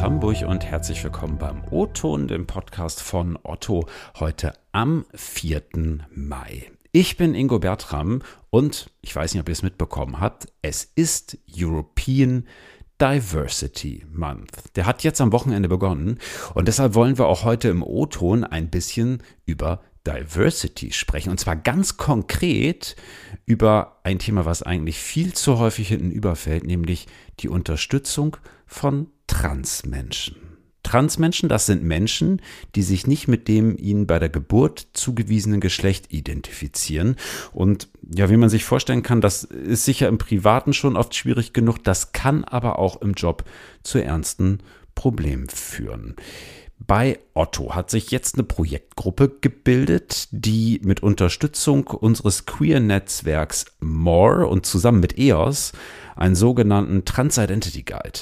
Hamburg und herzlich willkommen beim O-Ton, dem Podcast von Otto, heute am 4. Mai. Ich bin Ingo Bertram und ich weiß nicht, ob ihr es mitbekommen habt, es ist European Diversity Month. Der hat jetzt am Wochenende begonnen und deshalb wollen wir auch heute im O-Ton ein bisschen über Diversity sprechen. Und zwar ganz konkret über ein Thema, was eigentlich viel zu häufig hinten überfällt, nämlich die Unterstützung von Transmenschen. Transmenschen, das sind Menschen, die sich nicht mit dem ihnen bei der Geburt zugewiesenen Geschlecht identifizieren. Und ja, wie man sich vorstellen kann, das ist sicher im Privaten schon oft schwierig genug, das kann aber auch im Job zu ernsten Problemen führen. Bei Otto hat sich jetzt eine Projektgruppe gebildet, die mit Unterstützung unseres Queer-Netzwerks More und zusammen mit EOS einen sogenannten Trans-Identity Guide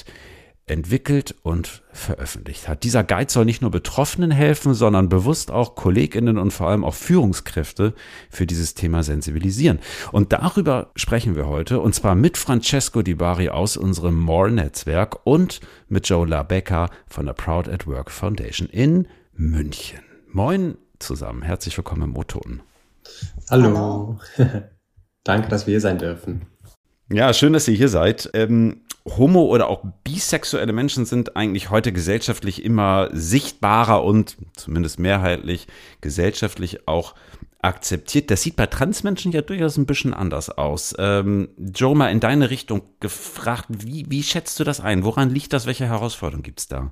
entwickelt und veröffentlicht hat. Dieser Guide soll nicht nur Betroffenen helfen, sondern bewusst auch Kolleginnen und vor allem auch Führungskräfte für dieses Thema sensibilisieren. Und darüber sprechen wir heute und zwar mit Francesco Di Bari aus unserem More-Netzwerk und mit Joe LaBecca von der Proud at Work Foundation in München. Moin zusammen, herzlich willkommen im O-Ton. Hallo. Hallo. Danke, dass wir hier sein dürfen. Ja, schön, dass ihr hier seid. Ähm, homo- oder auch bisexuelle Menschen sind eigentlich heute gesellschaftlich immer sichtbarer und zumindest mehrheitlich gesellschaftlich auch akzeptiert. Das sieht bei Transmenschen ja durchaus ein bisschen anders aus. Ähm, Joe, mal in deine Richtung gefragt, wie, wie schätzt du das ein? Woran liegt das? Welche Herausforderungen gibt es da?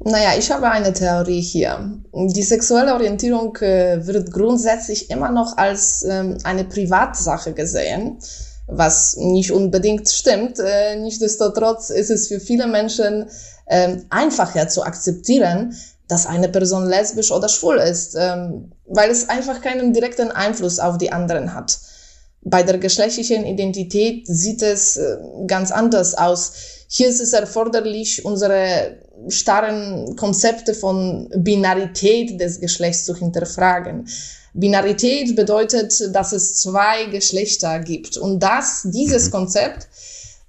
Naja, ich habe eine Theorie hier. Die sexuelle Orientierung äh, wird grundsätzlich immer noch als ähm, eine Privatsache gesehen was nicht unbedingt stimmt. Äh, Nichtsdestotrotz ist es für viele Menschen äh, einfacher zu akzeptieren, dass eine Person lesbisch oder schwul ist, ähm, weil es einfach keinen direkten Einfluss auf die anderen hat. Bei der geschlechtlichen Identität sieht es äh, ganz anders aus. Hier ist es erforderlich, unsere starren Konzepte von Binarität des Geschlechts zu hinterfragen. Binarität bedeutet, dass es zwei Geschlechter gibt. Und das, dieses mhm. Konzept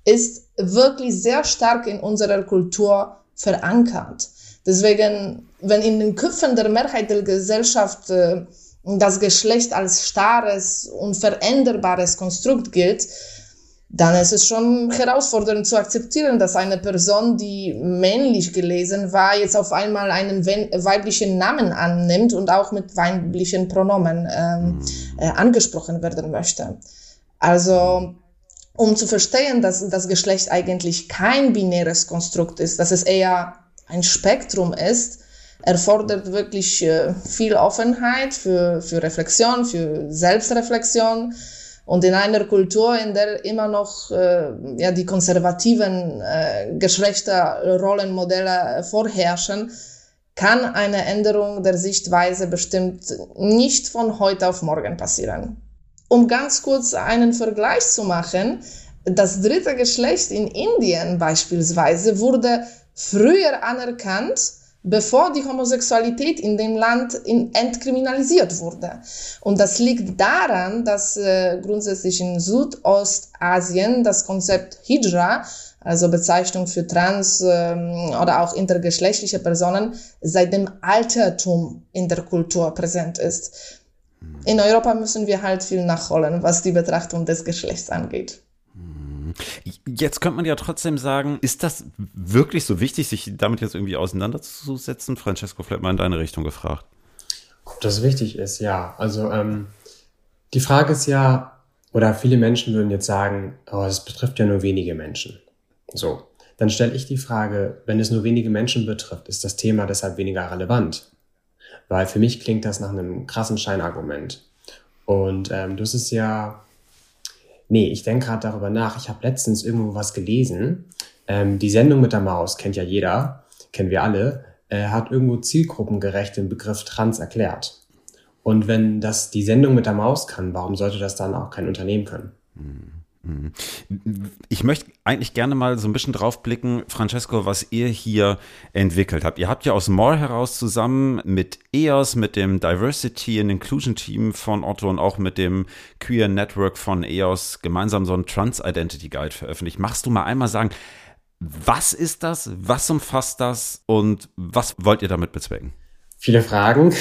ist wirklich sehr stark in unserer Kultur verankert. Deswegen, wenn in den Köpfen der Mehrheit der Gesellschaft äh, das Geschlecht als starres, unveränderbares Konstrukt gilt, dann ist es schon herausfordernd zu akzeptieren, dass eine Person, die männlich gelesen war, jetzt auf einmal einen weiblichen Namen annimmt und auch mit weiblichen Pronomen ähm, äh, angesprochen werden möchte. Also um zu verstehen, dass das Geschlecht eigentlich kein binäres Konstrukt ist, dass es eher ein Spektrum ist, erfordert wirklich äh, viel Offenheit für, für Reflexion, für Selbstreflexion und in einer Kultur, in der immer noch äh, ja, die konservativen äh, Geschlechterrollenmodelle vorherrschen, kann eine Änderung der Sichtweise bestimmt nicht von heute auf morgen passieren. Um ganz kurz einen Vergleich zu machen, das dritte Geschlecht in Indien beispielsweise wurde früher anerkannt bevor die Homosexualität in dem Land in, entkriminalisiert wurde. Und das liegt daran, dass äh, grundsätzlich in Südostasien das Konzept Hijra, also Bezeichnung für trans ähm, oder auch intergeschlechtliche Personen, seit dem Altertum in der Kultur präsent ist. In Europa müssen wir halt viel nachholen, was die Betrachtung des Geschlechts angeht. Jetzt könnte man ja trotzdem sagen, ist das wirklich so wichtig, sich damit jetzt irgendwie auseinanderzusetzen? Francesco, vielleicht mal in deine Richtung gefragt. Ob das wichtig ist, ja. Also ähm, die Frage ist ja, oder viele Menschen würden jetzt sagen, oh, es betrifft ja nur wenige Menschen. So, dann stelle ich die Frage, wenn es nur wenige Menschen betrifft, ist das Thema deshalb weniger relevant? Weil für mich klingt das nach einem krassen Scheinargument. Und ähm, hast es ja Nee, ich denke gerade darüber nach. Ich habe letztens irgendwo was gelesen. Ähm, die Sendung mit der Maus kennt ja jeder, kennen wir alle, äh, hat irgendwo zielgruppengerecht den Begriff Trans erklärt. Und wenn das die Sendung mit der Maus kann, warum sollte das dann auch kein Unternehmen können? Mhm. Ich möchte eigentlich gerne mal so ein bisschen drauf blicken, Francesco, was ihr hier entwickelt habt. Ihr habt ja aus More heraus zusammen mit EOS, mit dem Diversity and Inclusion Team von Otto und auch mit dem Queer Network von EOS gemeinsam so einen Trans Identity Guide veröffentlicht. Machst du mal einmal sagen, Was ist das? Was umfasst das? Und was wollt ihr damit bezwecken? Viele Fragen.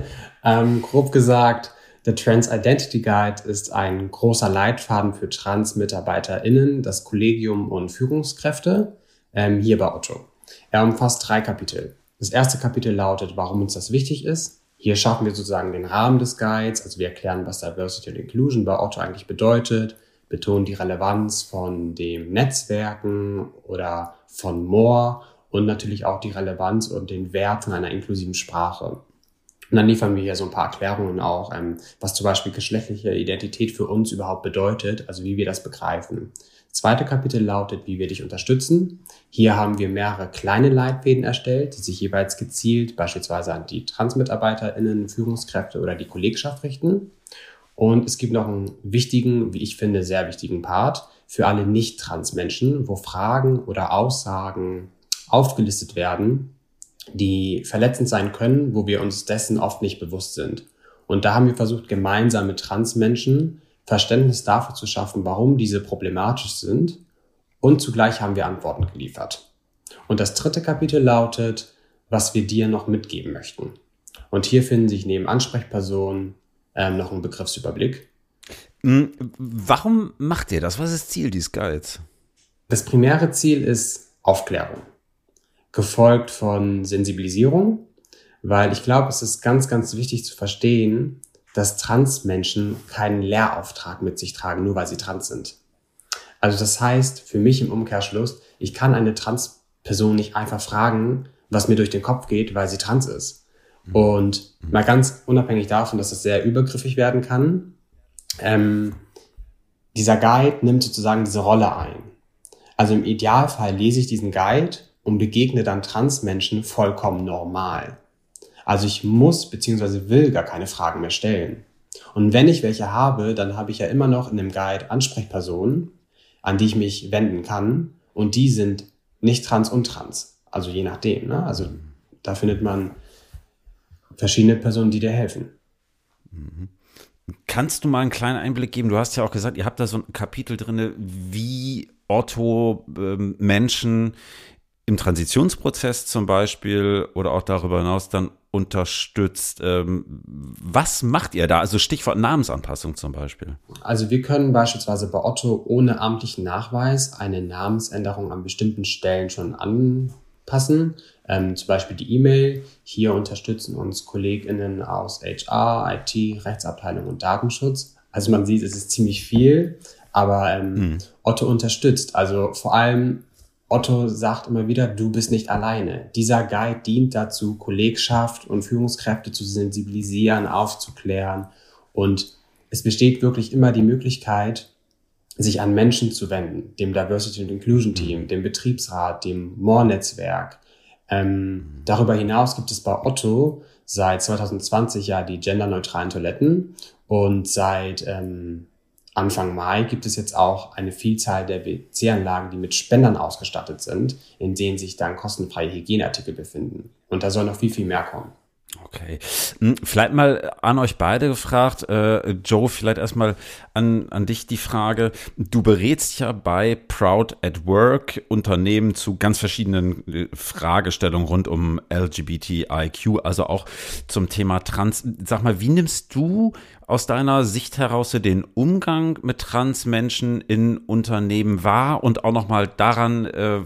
ähm, grob gesagt, der Trans Identity Guide ist ein großer Leitfaden für Trans-MitarbeiterInnen, das Kollegium und Führungskräfte ähm, hier bei Otto. Er umfasst drei Kapitel. Das erste Kapitel lautet, warum uns das wichtig ist. Hier schaffen wir sozusagen den Rahmen des Guides, also wir erklären, was Diversity und Inclusion bei Otto eigentlich bedeutet, betonen die Relevanz von dem Netzwerken oder von More und natürlich auch die Relevanz und den Wert von einer inklusiven Sprache. Und dann liefern wir hier so ein paar Erklärungen auch, ähm, was zum Beispiel geschlechtliche Identität für uns überhaupt bedeutet, also wie wir das begreifen. Zweite Kapitel lautet, wie wir dich unterstützen. Hier haben wir mehrere kleine Leitfäden erstellt, die sich jeweils gezielt beispielsweise an die TransmitarbeiterInnen, Führungskräfte oder die Kollegschaft richten. Und es gibt noch einen wichtigen, wie ich finde, sehr wichtigen Part für alle Nicht-Trans-Menschen, wo Fragen oder Aussagen aufgelistet werden, die verletzend sein können, wo wir uns dessen oft nicht bewusst sind. Und da haben wir versucht, gemeinsam mit Transmenschen Verständnis dafür zu schaffen, warum diese problematisch sind. Und zugleich haben wir Antworten geliefert. Und das dritte Kapitel lautet, was wir dir noch mitgeben möchten. Und hier finden sich neben Ansprechpersonen ähm, noch ein Begriffsüberblick. Hm, warum macht ihr das? Was ist das Ziel dieses Guides? Das primäre Ziel ist Aufklärung gefolgt von Sensibilisierung, weil ich glaube, es ist ganz, ganz wichtig zu verstehen, dass Transmenschen keinen Lehrauftrag mit sich tragen, nur weil sie trans sind. Also das heißt, für mich im Umkehrschluss, ich kann eine Transperson nicht einfach fragen, was mir durch den Kopf geht, weil sie trans ist. Mhm. Und mal ganz unabhängig davon, dass das sehr übergriffig werden kann, ähm, dieser Guide nimmt sozusagen diese Rolle ein. Also im Idealfall lese ich diesen Guide und begegne dann Transmenschen vollkommen normal. Also ich muss bzw. will gar keine Fragen mehr stellen. Und wenn ich welche habe, dann habe ich ja immer noch in dem Guide Ansprechpersonen, an die ich mich wenden kann. Und die sind nicht trans und trans. Also je nachdem. Ne? Also da findet man verschiedene Personen, die dir helfen. Kannst du mal einen kleinen Einblick geben? Du hast ja auch gesagt, ihr habt da so ein Kapitel drin, wie Otto ähm, Menschen im Transitionsprozess zum Beispiel oder auch darüber hinaus dann unterstützt. Ähm, was macht ihr da? Also Stichwort Namensanpassung zum Beispiel. Also wir können beispielsweise bei Otto ohne amtlichen Nachweis eine Namensänderung an bestimmten Stellen schon anpassen. Ähm, zum Beispiel die E-Mail. Hier unterstützen uns KollegInnen aus HR, IT, Rechtsabteilung und Datenschutz. Also man sieht, es ist ziemlich viel, aber ähm, hm. Otto unterstützt. Also vor allem Otto sagt immer wieder, du bist nicht alleine. Dieser Guide dient dazu, Kollegschaft und Führungskräfte zu sensibilisieren, aufzuklären. Und es besteht wirklich immer die Möglichkeit, sich an Menschen zu wenden, dem Diversity and Inclusion Team, dem Betriebsrat, dem More-Netzwerk. Ähm, darüber hinaus gibt es bei Otto seit 2020 ja die genderneutralen Toiletten und seit ähm, Anfang Mai gibt es jetzt auch eine Vielzahl der WC-Anlagen, die mit Spendern ausgestattet sind, in denen sich dann kostenfreie Hygieneartikel befinden. Und da soll noch viel, viel mehr kommen. Okay. Hm, vielleicht mal an euch beide gefragt. Äh, Joe, vielleicht erstmal an, an dich die Frage. Du berätst ja bei Proud at Work Unternehmen zu ganz verschiedenen äh, Fragestellungen rund um LGBTIQ, also auch zum Thema Trans. Sag mal, wie nimmst du aus deiner Sicht heraus den Umgang mit Transmenschen in Unternehmen wahr und auch nochmal daran äh,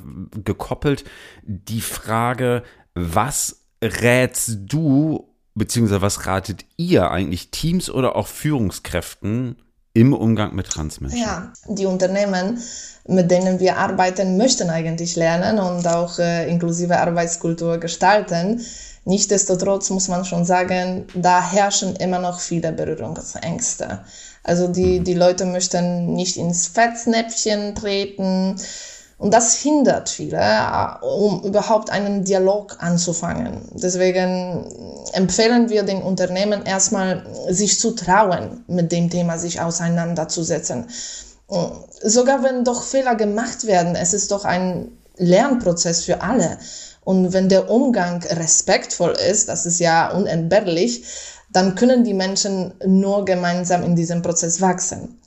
gekoppelt die Frage, was rätst du, beziehungsweise was ratet ihr eigentlich Teams oder auch Führungskräften im Umgang mit Transmenschen? Ja, die Unternehmen, mit denen wir arbeiten, möchten eigentlich lernen und auch äh, inklusive Arbeitskultur gestalten. Nichtsdestotrotz muss man schon sagen, da herrschen immer noch viele Berührungsängste. Also die, mhm. die Leute möchten nicht ins Fetznäpfchen treten, und das hindert viele, äh, um überhaupt einen Dialog anzufangen. Deswegen empfehlen wir den Unternehmen erstmal, sich zu trauen, mit dem Thema sich auseinanderzusetzen. Sogar wenn doch Fehler gemacht werden, es ist doch ein Lernprozess für alle. Und wenn der Umgang respektvoll ist, das ist ja unentbehrlich, dann können die Menschen nur gemeinsam in diesem Prozess wachsen.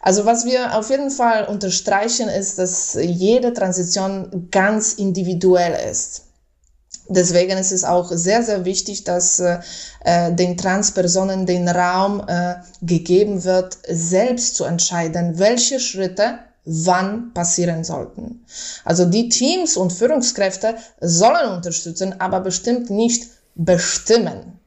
Also was wir auf jeden Fall unterstreichen, ist, dass jede Transition ganz individuell ist. Deswegen ist es auch sehr, sehr wichtig, dass äh, den Transpersonen den Raum äh, gegeben wird, selbst zu entscheiden, welche Schritte wann passieren sollten. Also die Teams und Führungskräfte sollen unterstützen, aber bestimmt nicht bestimmen.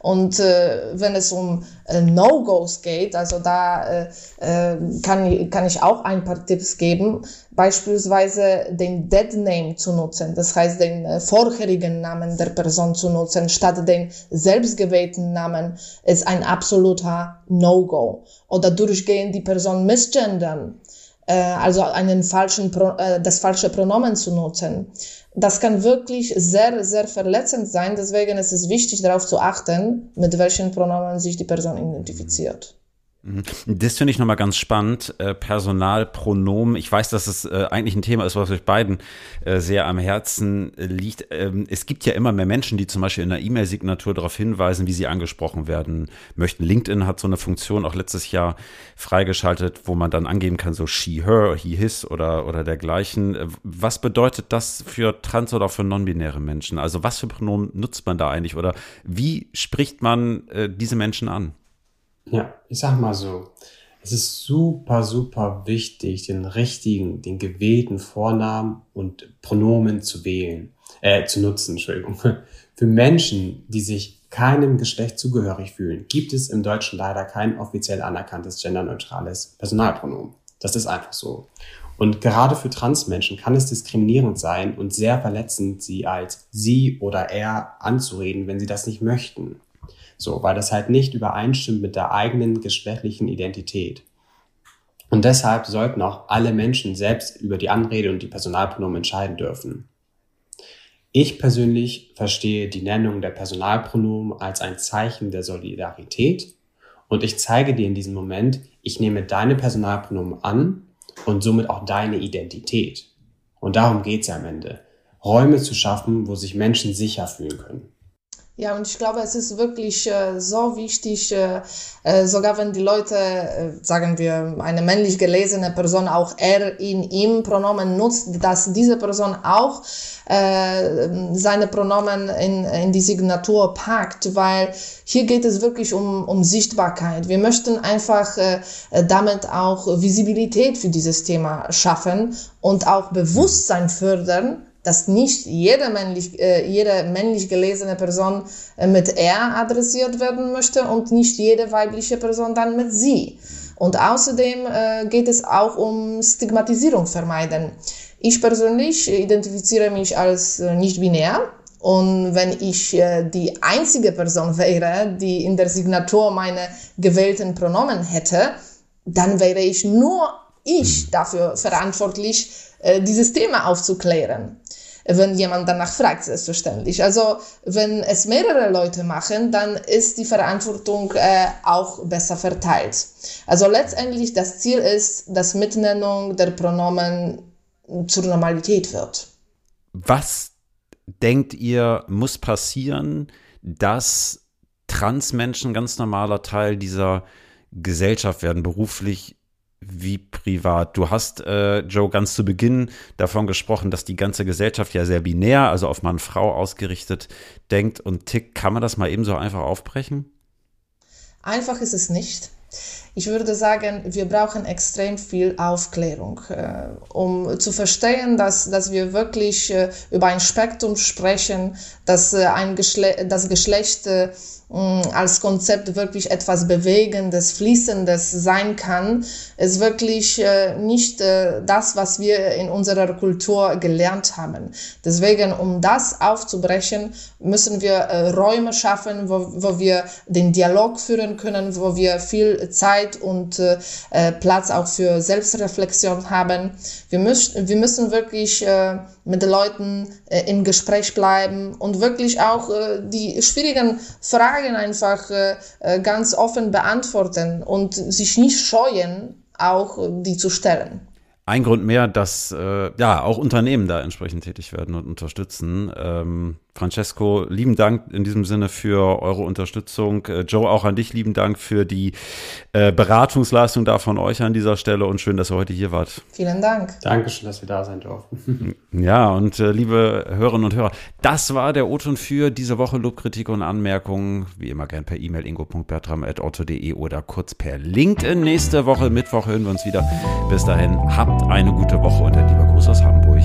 Und äh, wenn es um äh, No-Gos geht, also da äh, äh, kann, kann ich auch ein paar Tipps geben, beispielsweise den Dead Name zu nutzen, das heißt den äh, vorherigen Namen der Person zu nutzen, statt den selbstgewählten Namen, ist ein absoluter No-Go. Oder durchgehend die Person missgendern, äh, also einen falschen Pro, äh, das falsche Pronomen zu nutzen das kann wirklich sehr, sehr verletzend sein. Deswegen ist es wichtig, darauf zu achten, mit welchen Pronomen sich die Person identifiziert. Mhm. Das finde ich nochmal ganz spannend. Äh, Personalpronomen. Ich weiß, dass es äh, eigentlich ein Thema ist, was euch beiden äh, sehr am Herzen liegt. Ähm, es gibt ja immer mehr Menschen, die zum Beispiel in der E-Mail-Signatur darauf hinweisen, wie sie angesprochen werden möchten. LinkedIn hat so eine Funktion auch letztes Jahr freigeschaltet, wo man dann angeben kann, so she, her, he, his oder, oder dergleichen. Was bedeutet das für trans- oder für non-binäre Menschen? Also was für Pronomen nutzt man da eigentlich oder wie spricht man diese Menschen an? Ja, ich sag mal so, es ist super, super wichtig, den richtigen, den gewählten Vornamen und Pronomen zu wählen, äh, zu nutzen, Entschuldigung. Für Menschen, die sich keinem Geschlecht zugehörig fühlen, gibt es im Deutschen leider kein offiziell anerkanntes genderneutrales Personalpronomen. Das ist einfach so. Und gerade für Transmenschen kann es diskriminierend sein und sehr verletzend, sie als sie oder er anzureden, wenn sie das nicht möchten. So, weil das halt nicht übereinstimmt mit der eigenen geschlechtlichen Identität. Und deshalb sollten auch alle Menschen selbst über die Anrede und die Personalpronomen entscheiden dürfen. Ich persönlich verstehe die Nennung der Personalpronomen als ein Zeichen der Solidarität und ich zeige dir in diesem Moment, ich nehme deine Personalpronomen an und somit auch deine Identität. Und darum geht's ja am Ende. Räume zu schaffen, wo sich Menschen sicher fühlen können. Ja, und ich glaube, es ist wirklich äh, so wichtig, äh, äh, sogar wenn die Leute, äh, sagen wir, eine männlich gelesene Person auch er, in ihm Pronomen nutzt, dass diese Person auch äh, seine Pronomen in, in die Signatur packt, weil hier geht es wirklich um, um Sichtbarkeit. Wir möchten einfach damit auch Visibilität für dieses Thema schaffen und auch Bewusstsein fördern, dass nicht jede männlich, äh, jede männlich gelesene Person äh, mit er adressiert werden möchte und nicht jede weibliche Person dann mit sie. Und außerdem äh, geht es auch um Stigmatisierung vermeiden. Ich persönlich identifiziere mich als äh, nicht binär. Und wenn ich äh, die einzige Person wäre, die in der Signatur meine gewählten Pronomen hätte, dann wäre ich nur ich dafür verantwortlich, äh, dieses Thema aufzuklären wenn jemand danach fragt, selbstverständlich. Also wenn es mehrere Leute machen, dann ist die Verantwortung äh, auch besser verteilt. Also letztendlich das Ziel ist, dass Mitnennung der Pronomen zur Normalität wird. Was denkt ihr, muss passieren, dass Transmenschen ganz normaler Teil dieser Gesellschaft werden, beruflich wie privat. Du hast, äh, Joe, ganz zu Beginn davon gesprochen, dass die ganze Gesellschaft ja sehr binär, also auf Mann-Frau ausgerichtet denkt und tickt. Kann man das mal eben so einfach aufbrechen? Einfach ist es nicht. Ich würde sagen, wir brauchen extrem viel Aufklärung, äh, um zu verstehen, dass, dass wir wirklich äh, über ein Spektrum sprechen, dass äh, ein Geschle das Geschlecht äh, als Konzept wirklich etwas Bewegendes, Fließendes sein kann, ist wirklich äh, nicht äh, das, was wir in unserer Kultur gelernt haben. Deswegen, um das aufzubrechen, müssen wir äh, Räume schaffen, wo, wo wir den Dialog führen können, wo wir viel Zeit und Platz auch für Selbstreflexion haben. Wir, müssen wir müssen wirklich mit den Leuten äh, im Gespräch bleiben und wirklich auch äh, die schwierigen Fragen einfach äh, äh ganz offen beantworten und sich nicht scheuen, auch äh, die zu stellen. Ein Grund mehr, dass äh, ja auch Unternehmen da entsprechend tätig werden und unterstützen. Ähm, Francesco, lieben Dank in diesem Sinne für eure Unterstützung. Äh, Joe, auch an dich lieben Dank für die äh, Beratungsleistung da von euch an dieser Stelle und schön, dass ihr heute hier wart. Vielen Dank. Dankeschön, dass wir da sein durften. Ja, und äh, liebe Hörerinnen und Hörer, das war der O-Ton für diese Woche. Lobkritik und Anmerkungen, wie immer gern per E-Mail ingo.bertram.otto.de oder kurz per LinkedIn. Nächste Woche, Mittwoch, hören wir uns wieder. Bis dahin, habt eine gute Woche und ein lieber Gruß aus Hamburg.